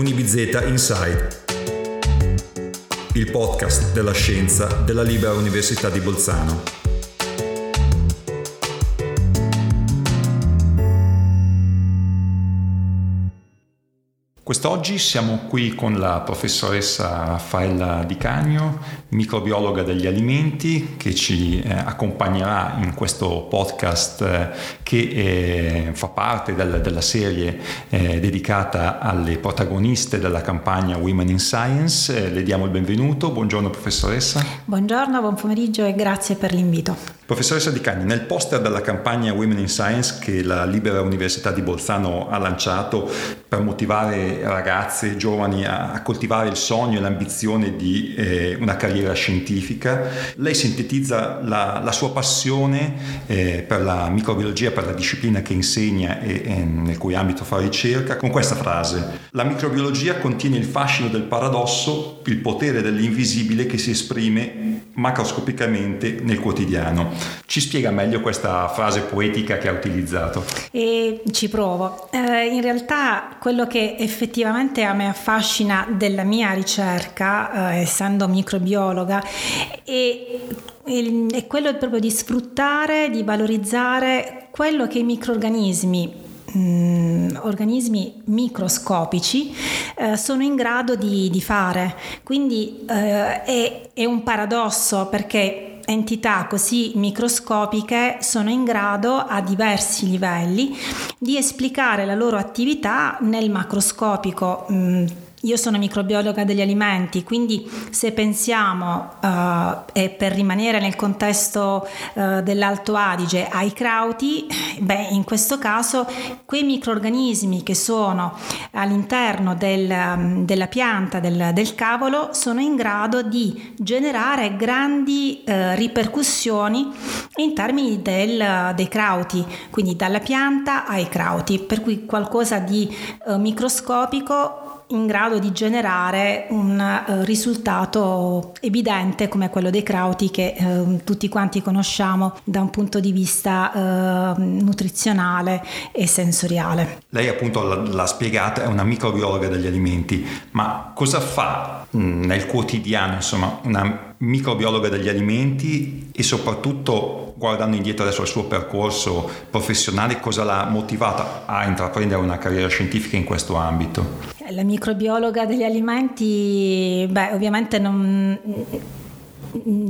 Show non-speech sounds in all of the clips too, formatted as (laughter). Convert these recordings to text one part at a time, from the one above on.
Unibizeta Inside, il podcast della scienza della Libera Università di Bolzano. Quest'oggi siamo qui con la professoressa Raffaella Di Cagno, microbiologa degli alimenti, che ci eh, accompagnerà in questo podcast eh, che eh, fa parte del, della serie dedicata alle protagoniste della campagna Women in Science. Le diamo il benvenuto. Buongiorno professoressa. Buongiorno, buon pomeriggio e grazie per l'invito. Professoressa Di Cagni, nel poster della campagna Women in Science che la Libera Università di Bolzano ha lanciato per motivare ragazze, giovani a, a coltivare il sogno e l'ambizione di eh, una carriera scientifica. Lei sintetizza la, la sua passione eh, per la microbiologia, per la disciplina che insegna e, e nel cui ambito fa ricerca, con questa frase. La microbiologia contiene il fascino del paradosso, il potere dell'invisibile che si esprime macroscopicamente nel quotidiano. Ci spiega meglio questa frase poetica che ha utilizzato? E ci provo. Eh, in realtà quello che effettivamente a me affascina della mia ricerca, eh, essendo microbiologa, è, è quello proprio di sfruttare, di valorizzare quello che i microorganismi Mm, organismi microscopici eh, sono in grado di, di fare. Quindi eh, è, è, un paradosso perché entità così microscopiche sono in grado a diversi livelli di esplicare la loro attività nel macroscopico. Mm, io sono microbiologa degli alimenti, quindi se pensiamo, uh, e per rimanere nel contesto uh, dell'Alto Adige, ai crauti, beh, in questo caso quei microorganismi che sono all'interno del, um, della pianta del, del, cavolo sono in grado di generare grandi uh, ripercussioni in termini del, dei crauti, quindi dalla pianta ai crauti, per cui qualcosa di microscopico in grado di generare un uh, risultato evidente come quello dei crauti che uh, tutti quanti conosciamo da un punto di vista uh, nutrizionale e sensoriale. Lei appunto l'ha spiegata, è una microbiologa degli alimenti, ma cosa fa mh, mm, nel quotidiano, insomma, una microbiologa degli alimenti e soprattutto guardando indietro adesso al suo percorso professionale, cosa l'ha motivata a intraprendere una carriera scientifica in questo ambito? La microbiologa degli alimenti, beh, ovviamente non,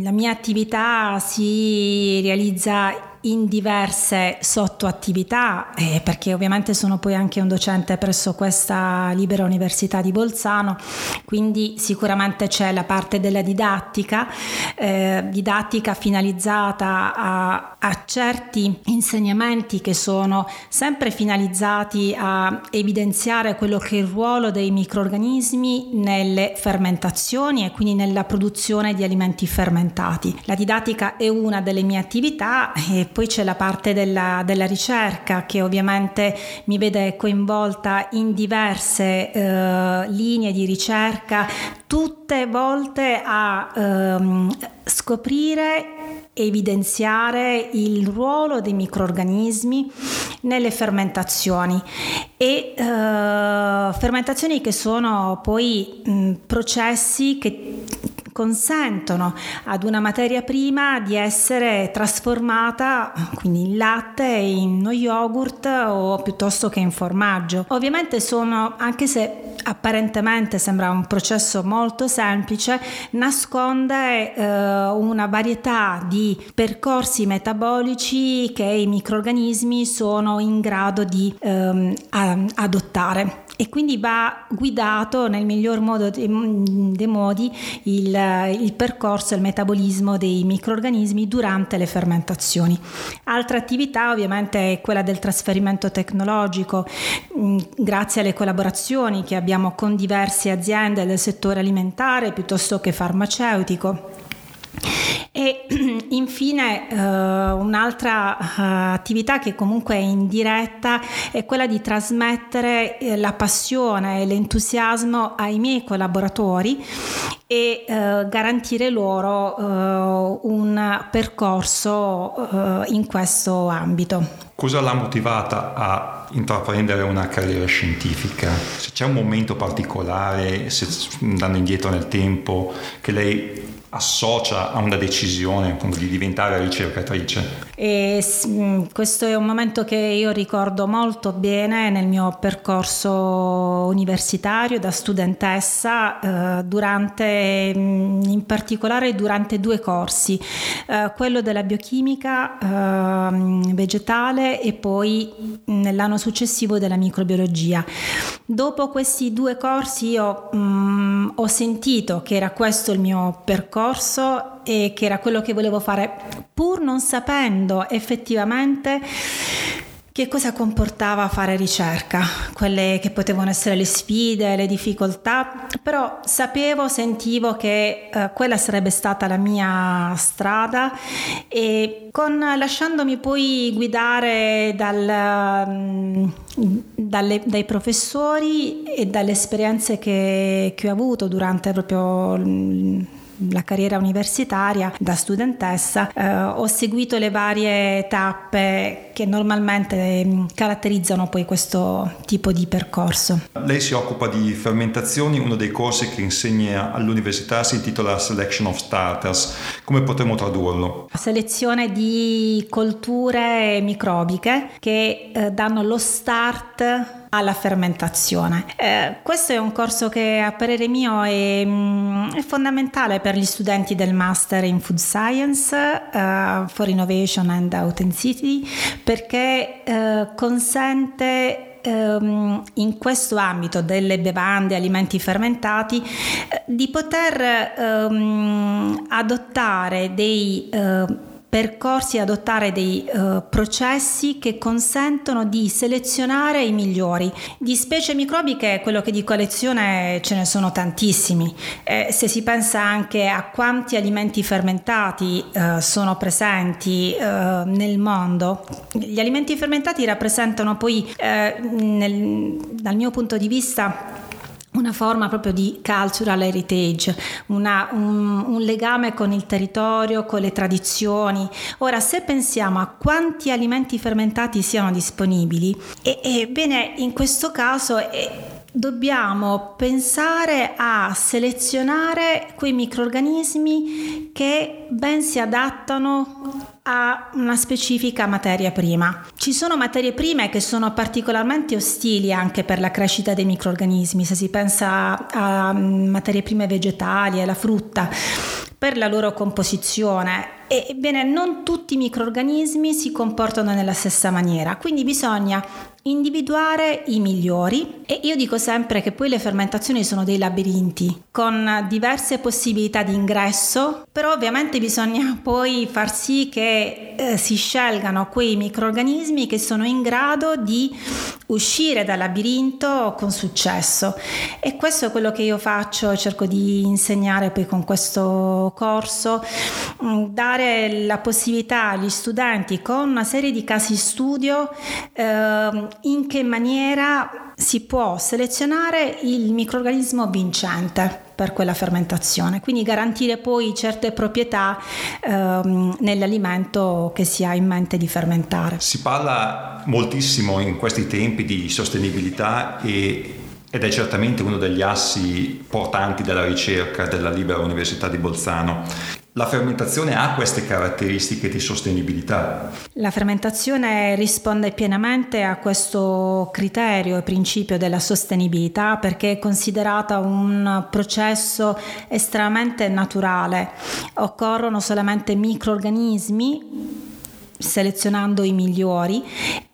la mia attività si realizza in diverse sottoattività, eh, perché ovviamente sono poi anche un docente presso questa libera università di Bolzano, quindi sicuramente c'è la parte della didattica, eh, didattica finalizzata a, a certi insegnamenti che sono sempre finalizzati a evidenziare quello che è il ruolo dei microorganismi nelle fermentazioni e quindi nella produzione di alimenti fermentati. La didattica è una delle mie attività e poi c'è la parte della, della, ricerca che ovviamente mi vede coinvolta in diverse eh, linee di ricerca, tutte volte a ehm, scoprire evidenziare il ruolo dei microorganismi nelle fermentazioni e eh, fermentazioni che sono poi mh, processi che consentono ad una materia prima di essere trasformata quindi in latte, in uno yogurt o piuttosto che in formaggio. Ovviamente sono, anche se apparentemente sembra un processo molto semplice, nasconde eh, una varietà di percorsi metabolici che i microorganismi sono in grado di ehm, adottare e quindi va guidato nel miglior modo dei, dei modi il, il percorso e il metabolismo dei microorganismi durante le fermentazioni. Altra attività ovviamente è quella del trasferimento tecnologico, mm, grazie alle collaborazioni che abbiamo con diverse aziende del settore alimentare piuttosto che farmaceutico E (clears throat) infine uh, un'altra uh, attività che comunque è indiretta è quella di trasmettere eh, la passione e l'entusiasmo ai miei collaboratori e uh, garantire loro un percorso in questo ambito. Cosa l'ha motivata a intraprendere una carriera scientifica? Se c'è un momento particolare, se, andando indietro nel tempo, che lei associa a una decisione di diventare ricercatrice? E, mm, questo è un momento che io ricordo molto bene nel mio percorso universitario da studentessa, eh, durante, mm, in particolare durante due corsi, eh, quello della biochimica eh, vegetale e poi nell'anno successivo della microbiologia. Dopo questi due corsi io mh, mm, ho sentito che era questo il mio percorso e che era quello che volevo fare pur non sapendo effettivamente che cosa comportava fare ricerca, quelle che potevano essere le sfide, le difficoltà, però sapevo, sentivo che eh, quella sarebbe stata la mia strada e con, lasciandomi poi guidare dal, mm, dalle, dai professori e dalle esperienze che, che ho avuto durante proprio la carriera universitaria da studentessa eh, ho seguito le varie tappe che normalmente mm, caratterizzano poi questo tipo di percorso. Lei si occupa di fermentazioni, uno dei corsi che insegna all'università si intitola Selection of Starters. Come potremmo tradurlo? Selezione di colture microbiche che eh, danno lo start alla fermentazione. Eh, questo è un corso che a parere mio è, mm, è fondamentale per gli studenti del Master in Food Science uh, for Innovation and Authenticity perché uh, consente ehm, in questo ambito delle bevande, alimenti fermentati, eh, di poter ehm, adottare dei eh, percorsi e adottare dei uh, processi che consentono di selezionare i migliori. Di specie microbiche, quello che dico a lezione, ce ne sono tantissimi. Eh, se si pensa anche a quanti alimenti fermentati uh, sono presenti uh, nel mondo, gli alimenti fermentati rappresentano poi, nel, dal mio punto di vista, una forma proprio di cultural heritage, una, un, un, legame con il territorio, con le tradizioni. Ora, se pensiamo a quanti alimenti fermentati siano disponibili, ebbene, in questo caso... È, dobbiamo pensare a selezionare quei microrganismi che ben si adattano a una specifica materia prima. Ci sono materie prime che sono particolarmente ostili anche per la crescita dei microrganismi, se si pensa a materie prime vegetali, alla frutta, per la loro composizione Ebbene, non tutti i microrganismi si comportano nella stessa maniera, quindi bisogna individuare i migliori e io dico sempre che poi le fermentazioni sono dei labirinti con diverse possibilità di ingresso, però ovviamente bisogna (laughs) poi far sì che eh, si scelgano quei microrganismi che sono in grado di uscire dal labirinto con successo. E questo è quello che io faccio, cerco di insegnare poi con questo corso, mm, dare dare la possibilità agli studenti con una serie di casi studio eh, in che maniera si può selezionare il microorganismo vincente per quella fermentazione, quindi garantire poi certe proprietà ehm, nell'alimento che si ha in mente di fermentare. Si parla moltissimo in questi tempi di sostenibilità e ed è certamente uno degli assi portanti della ricerca della Libera Università di Bolzano. La fermentazione ha queste caratteristiche di sostenibilità? La fermentazione risponde pienamente a questo criterio e principio della sostenibilità perché è considerata un processo estremamente naturale. Occorrono solamente microorganismi selezionando i migliori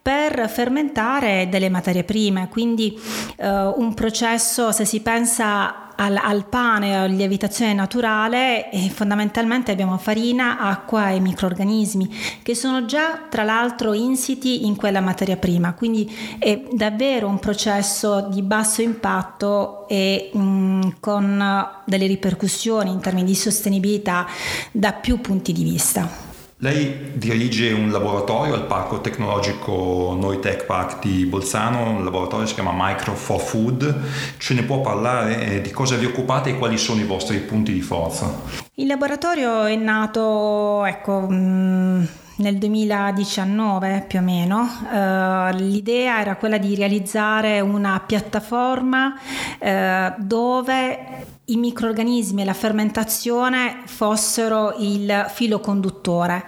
per fermentare delle materie prime, quindi eh, un processo se si pensa al, al pane, a lievitazione naturale, e fondamentalmente abbiamo farina, acqua e microorganismi che sono già tra l'altro insiti in quella materia prima, quindi è davvero un processo di basso impatto e mh, mm, con delle ripercussioni in termini di sostenibilità da più punti di vista. Lei dirige un laboratorio al Parco Tecnologico Noi Tech Park di Bolzano, un laboratorio che si chiama Micro for Food. Ce ne può parlare eh, di cosa vi occupate e quali sono i vostri punti di forza? Il laboratorio è nato, ecco, mm, nel 2019 più o meno. Uh, l'idea era quella di realizzare una piattaforma uh, dove i microorganismi e la fermentazione fossero il filo conduttore.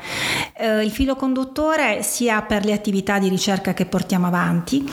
Uh, il filo conduttore sia per le attività di ricerca che portiamo avanti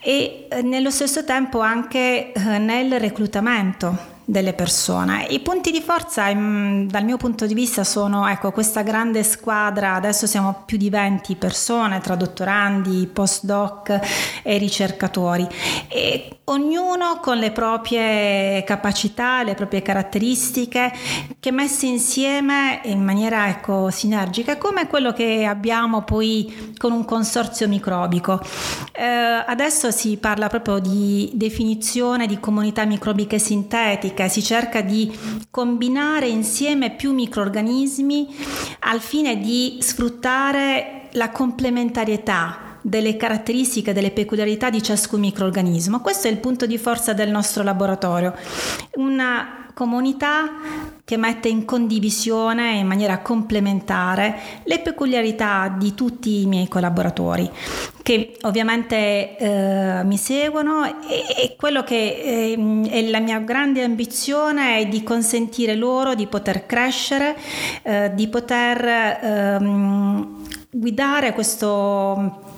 e nello stesso tempo anche nel reclutamento delle persone. I punti di forza dal mio punto di vista sono ecco, questa grande squadra, adesso siamo più di 20 persone tra dottorandi, postdoc e ricercatori e ognuno con le proprie capacità, le proprie caratteristiche che messe insieme in maniera ecco, sinergica come quello che abbiamo poi con un consorzio microbico. Eh, adesso si parla proprio di definizione di comunità microbiche sintetiche ricerca si cerca di combinare insieme più microorganismi al fine di sfruttare la complementarietà delle caratteristiche, delle peculiarità di ciascun microorganismo. Questo è il punto di forza del nostro laboratorio. Una comunità che mette in condivisione in maniera complementare le peculiarità di tutti i miei collaboratori che ovviamente eh, mi seguono e, e quello che eh, è la mia grande ambizione è di consentire loro di poter crescere, eh, di poter ehm, guidare questo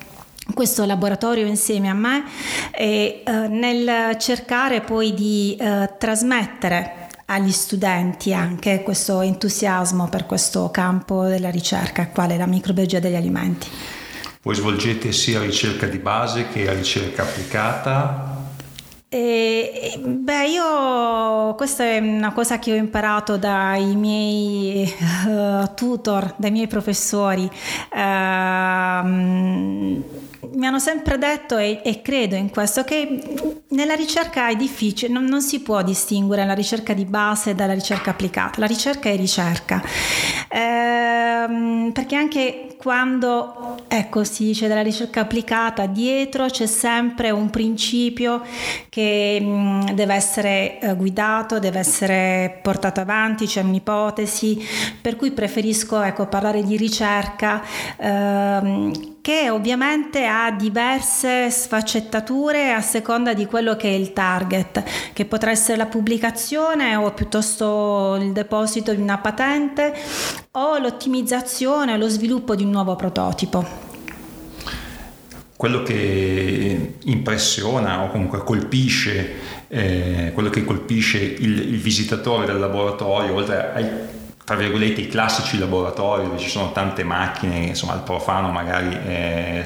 questo laboratorio insieme a me e eh, nel cercare poi di eh, trasmettere agli studenti anche questo entusiasmo per questo campo della ricerca, quale la microbiologia degli alimenti. Voi svolgete sia ricerca di base che ricerca applicata? E, beh, io questa è una cosa che ho imparato dai miei uh, tutor, dai miei professori. Uh, mi hanno sempre detto e, e, credo in questo che nella ricerca è difficile, non, non, si può distinguere la ricerca di base dalla ricerca applicata, la ricerca è ricerca, ehm, perché anche quando ecco, si dice della ricerca applicata, dietro c'è sempre un principio che mh, mm, deve essere eh, guidato, deve essere portato avanti, c'è un'ipotesi, per cui preferisco ecco, parlare di ricerca. Ehm, che ovviamente ha diverse sfaccettature a seconda di quello che è il target, che potrà essere la pubblicazione o piuttosto il deposito di una patente o l'ottimizzazione o lo sviluppo di un nuovo prototipo. Quello che impressiona o comunque colpisce, eh, che colpisce il, il visitatore del laboratorio, oltre ai tra virgolette i classici laboratori dove ci sono tante macchine, insomma il profano magari eh,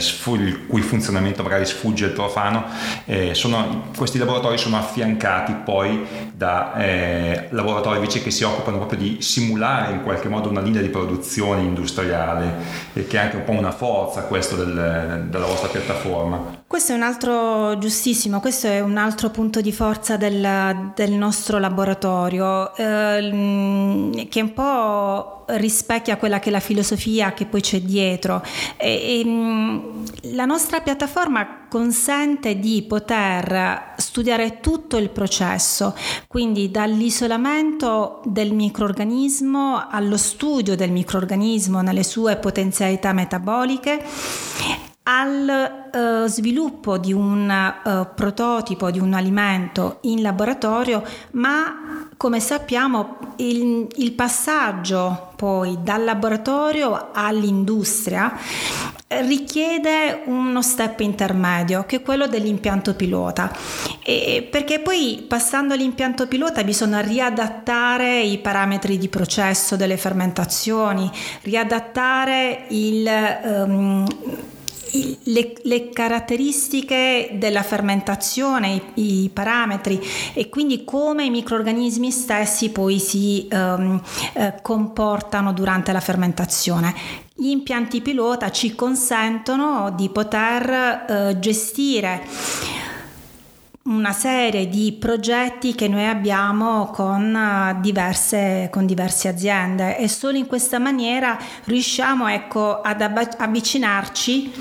cui funzionamento magari sfugge al profano, eh, sono, questi laboratori sono affiancati poi da eh, laboratori invece che si occupano proprio di simulare in qualche modo una linea di produzione industriale che è anche un po' una forza questo del, della vostra piattaforma. Questo è un altro giustissimo, questo è un altro punto di forza del, del nostro laboratorio eh, che un po' rispecchia quella che è la filosofia che poi c'è dietro. E, e, mm, la nostra piattaforma consente di poter studiare tutto il processo, quindi dall'isolamento del microorganismo allo studio del microorganismo nelle sue potenzialità metaboliche al uh, sviluppo di un uh, prototipo di un alimento in laboratorio, ma come sappiamo il, il passaggio poi dal laboratorio all'industria richiede uno step intermedio che è quello dell'impianto pilota. E perché poi passando all'impianto pilota bisogna riadattare i parametri di processo delle fermentazioni riadattare il um, le, le, caratteristiche della fermentazione, i, i, parametri e quindi come i microorganismi stessi poi si um, eh, comportano durante la fermentazione. Gli impianti pilota ci consentono di poter eh, gestire una serie di progetti che noi abbiamo con eh, diverse, con diverse aziende e solo in questa maniera riusciamo ecco, ad avvicinarci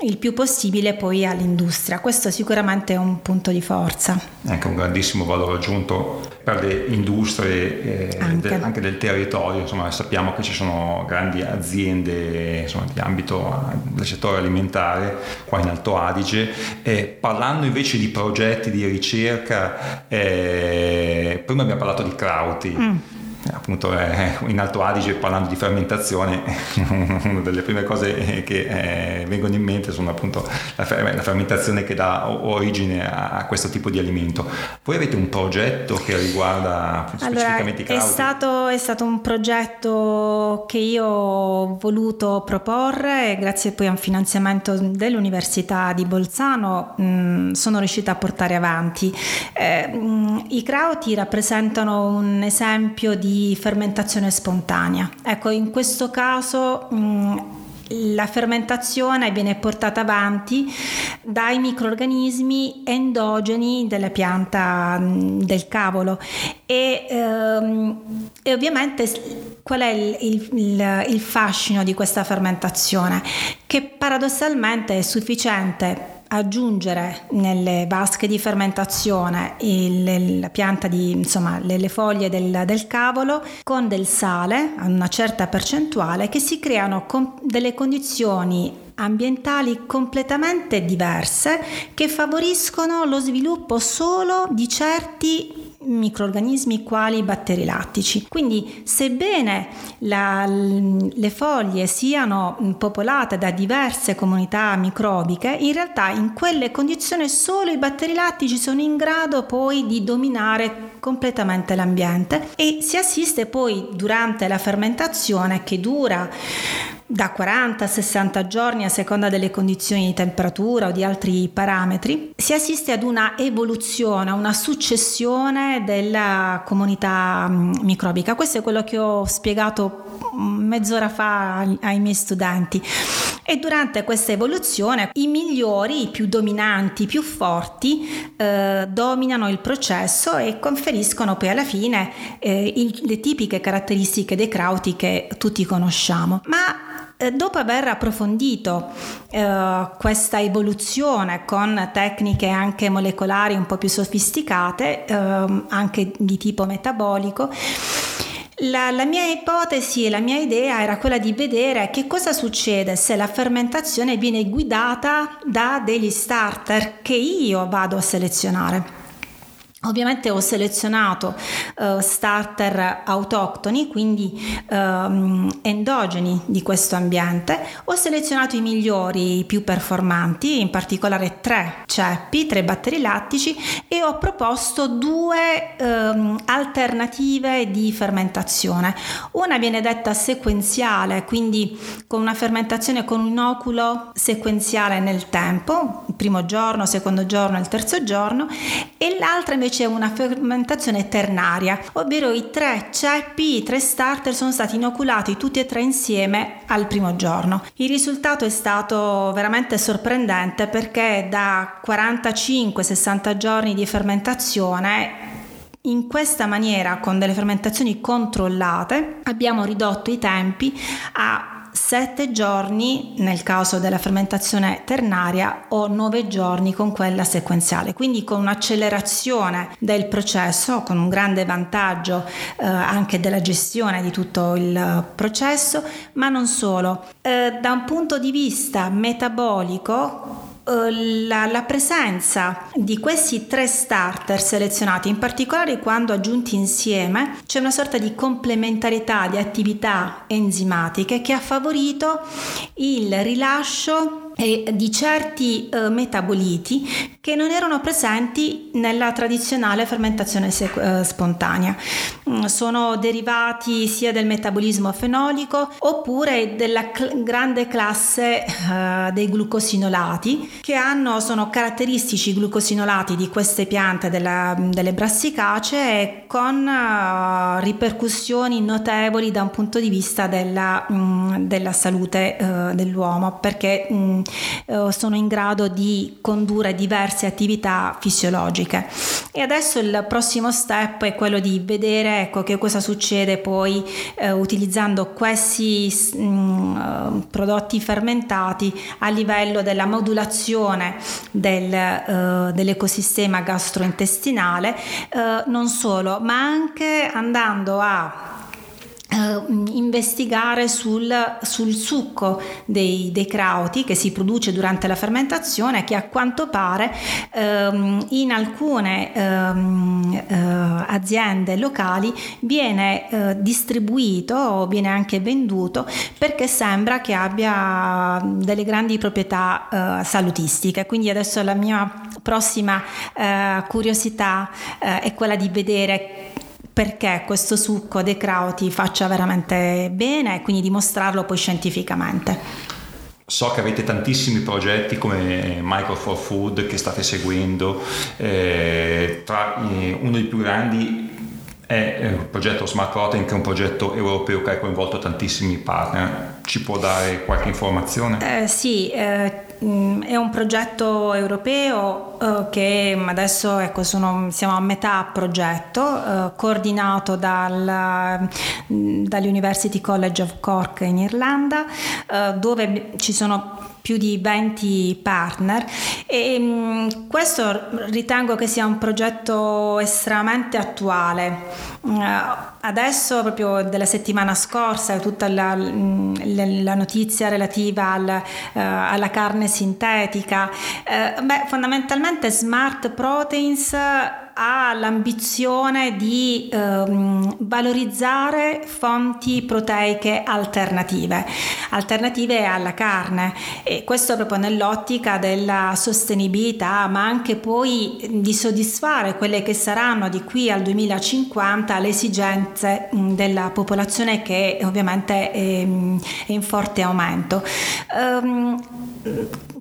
il più possibile poi all'industria. Questo sicuramente è un punto di forza. Anche un grandissimo valore aggiunto per le industrie eh, anche. Del, anche. del territorio. Insomma, sappiamo che ci sono grandi aziende insomma, di ambito del settore alimentare qua in Alto Adige. Eh, parlando invece di progetti di ricerca, eh, prima abbiamo parlato di Krauti. Mm appunto eh, in Alto Adige parlando di fermentazione (laughs) una delle prime cose che eh, vengono in mente sono appunto la, fermentazione che dà origine a, questo tipo di alimento. Voi avete un progetto che riguarda specificamente allora, i è stato, è stato un progetto che io ho voluto proporre grazie poi a un finanziamento dell'Università di Bolzano mh, sono riuscita a portare avanti. Eh, mh, i crauti rappresentano un esempio di fermentazione spontanea. Ecco, in questo caso mh, la fermentazione viene portata avanti dai microorganismi endogeni della pianta del cavolo e, ehm, e ovviamente qual è il, il, il fascino di questa fermentazione? Che paradossalmente è sufficiente aggiungere nelle vasche di fermentazione il, la pianta di insomma le, le foglie del, del, cavolo con del sale a una certa percentuale che si creano con delle condizioni ambientali completamente diverse che favoriscono lo sviluppo solo di certi microorganismi quali i batteri lattici. Quindi sebbene la, le foglie siano popolate da diverse comunità microbiche, in realtà in quelle condizioni solo i batteri lattici sono in grado poi di dominare completamente l'ambiente e si assiste poi durante la fermentazione che dura da 40 a 60 giorni a seconda delle condizioni di temperatura o di altri parametri, si assiste ad una evoluzione, a una successione della comunità mm, microbica. Questo è quello che ho spiegato mezz'ora fa ai miei studenti. E durante questa evoluzione i migliori, i più dominanti, i più forti eh, dominano il processo e conferiscono poi alla fine eh, il, le tipiche caratteristiche dei crauti che tutti conosciamo. Ma dopo aver approfondito eh, questa evoluzione con tecniche anche molecolari un po' più sofisticate, eh, anche di tipo metabolico, la, la, mia ipotesi e la mia idea era quella di vedere che cosa succede se la fermentazione viene guidata da degli starter che io vado a selezionare. Ovviamente ho selezionato uh, starter autoctoni, quindi um, endogeni di questo ambiente. Ho selezionato i migliori, i più performanti, in particolare tre ceppi, tre batteri lattici e ho proposto due um, alternative di fermentazione. Una viene detta sequenziale, quindi con una fermentazione con un inoculo sequenziale nel tempo, il primo giorno, secondo giorno, il terzo giorno, e l'altra invece invece una fermentazione ternaria, ovvero i tre ceppi, i tre starter sono stati inoculati tutti e tre insieme al primo giorno. Il risultato è stato veramente sorprendente perché da 45-60 giorni di fermentazione in questa maniera, con delle fermentazioni controllate, abbiamo ridotto i tempi a 7 giorni nel caso della fermentazione ternaria o 9 giorni con quella sequenziale, quindi con un'accelerazione del processo, con un grande vantaggio eh, anche della gestione di tutto il processo, ma non solo. Eh, da un punto di vista metabolico eh, la, la, presenza di questi tre starter selezionati, in particolare quando aggiunti insieme, c'è una sorta di complementarità di attività enzimatiche che ha favorito il rilascio e di certi eh, metaboliti che non erano presenti nella tradizionale fermentazione sec- eh, spontanea. Mm, sono derivati sia del metabolismo fenolico oppure della cl- grande classe eh, dei glucosinolati che hanno, sono caratteristici glucosinolati di queste piante della, delle brassicacee con uh, ripercussioni notevoli da un punto di vista della, mh, della salute uh, dell'uomo perché mh, uh, sono in grado di condurre diverse attività fisiologiche. E adesso il prossimo step è quello di vedere ecco, che cosa succede poi utilizzando questi mh, prodotti fermentati a livello della modulazione del, dell'ecosistema gastrointestinale, non solo, ma anche andando a investigare sul, sul succo dei, dei, crauti che si produce durante la fermentazione che a quanto pare um, in alcune um, uh, aziende locali viene uh, distribuito o viene anche venduto perché sembra che abbia delle grandi proprietà salutistiche. Quindi adesso la mia prossima curiosità è quella di vedere perché questo succo dei crauti faccia veramente bene e quindi dimostrarlo poi scientificamente. So che avete tantissimi progetti come Micro for Food che state seguendo, eh, tra, eh, uno dei più grandi è il progetto Smart Protein che è un progetto europeo che ha coinvolto tantissimi partner. Ci può dare qualche informazione? Eh, sì, eh, è un progetto europeo uh, che adesso ecco, sono, siamo a metà progetto, uh, coordinato dal, mm, dall'University College of Cork in Irlanda, uh, dove ci sono più di 20 partner e mh, questo ritengo che sia un progetto estremamente attuale. Uh, adesso, proprio della settimana scorsa, tutta la, la notizia relativa al, uh, alla carne sintetica, uh, beh, fondamentalmente Smart Proteins ha l'ambizione di ehm, valorizzare fonti proteiche alternative, alternative alla carne e questo proprio nell'ottica della sostenibilità ma anche poi di soddisfare quelle che saranno di qui al 2050 le esigenze della popolazione che ovviamente è, è in forte aumento. Um,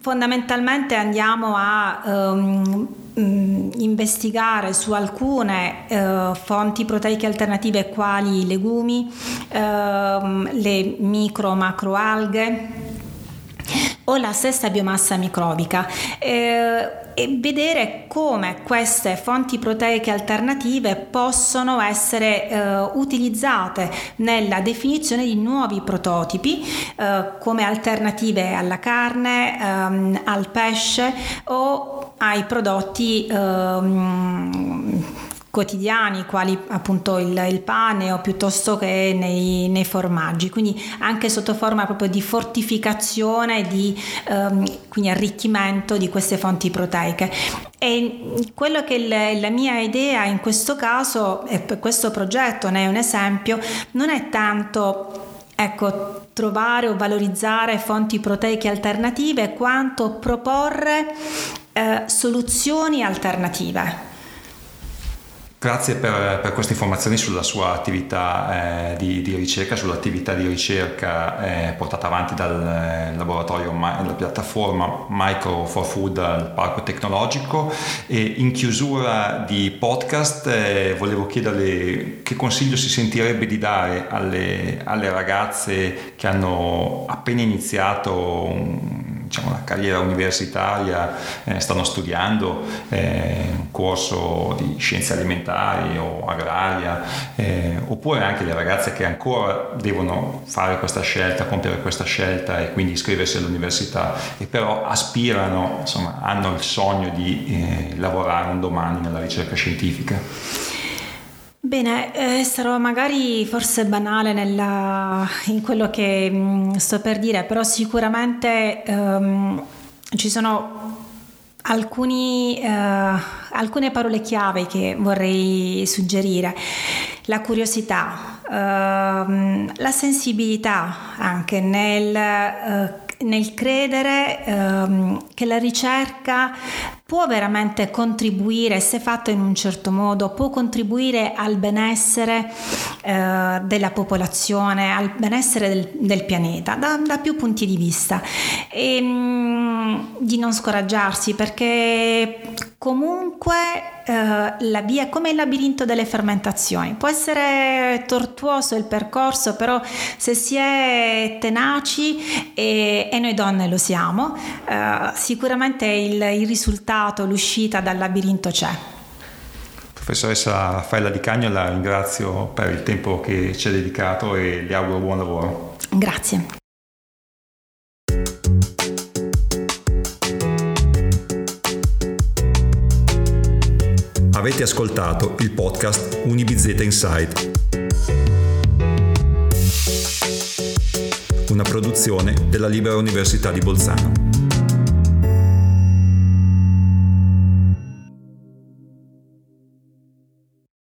fondamentalmente andiamo a um, investigare su alcune uh, fonti proteiche alternative quali i legumi, uh, le micro macro alghe o la stessa biomassa microbica. Eh, e vedere come queste fonti proteiche alternative possono essere eh, utilizzate nella definizione di nuovi prototipi eh, come alternative alla carne, ehm, al pesce o ai prodotti ehm, quotidiani, quali appunto il, il, pane o piuttosto che nei, nei, formaggi, quindi anche sotto forma proprio di fortificazione, di um, quindi arricchimento di queste fonti proteiche. E quello che è la mia idea in questo caso, e questo progetto ne è un esempio, non è tanto ecco, trovare o valorizzare fonti proteiche alternative quanto proporre eh, soluzioni alternative. Grazie per, per, queste informazioni sulla sua attività eh, di, di, ricerca, sull'attività di ricerca eh, portata avanti dal eh, laboratorio, dalla piattaforma Micro for Food al Parco Tecnologico. E in chiusura di podcast eh, volevo chiederle che consiglio si sentirebbe di dare alle, alle ragazze che hanno appena iniziato un, diciamo, una carriera universitaria, eh, stanno studiando eh, un corso di scienze alimentari o agraria, eh, oppure anche le ragazze che ancora devono fare questa scelta, compiere questa scelta e quindi iscriversi all'università e però aspirano, insomma, hanno il sogno di eh, lavorare un domani nella ricerca scientifica. Bene, eh, sarò magari forse banale nella, in quello che mh, mm, sto per dire, però sicuramente um, ci sono alcuni, uh, alcune parole chiave che vorrei suggerire. La curiosità, uh, la sensibilità anche nel, uh, nel credere ehm, che la ricerca può veramente contribuire, se fatta in un certo modo, può contribuire al benessere eh, della popolazione, al benessere del, del pianeta, da, da, più punti di vista. E mh, mm, di non scoraggiarsi perché comunque eh, la via come il labirinto delle fermentazioni può essere tortuoso il percorso però se si è tenaci e, e noi donne lo siamo eh, sicuramente il, il risultato l'uscita dal labirinto c'è Professoressa Raffaella Di Cagno la ringrazio per il tempo che ci ha dedicato e le auguro buon lavoro. Grazie. Avete ascoltato il podcast Unibizeta Insight. Una produzione della Libera Università di Bolzano.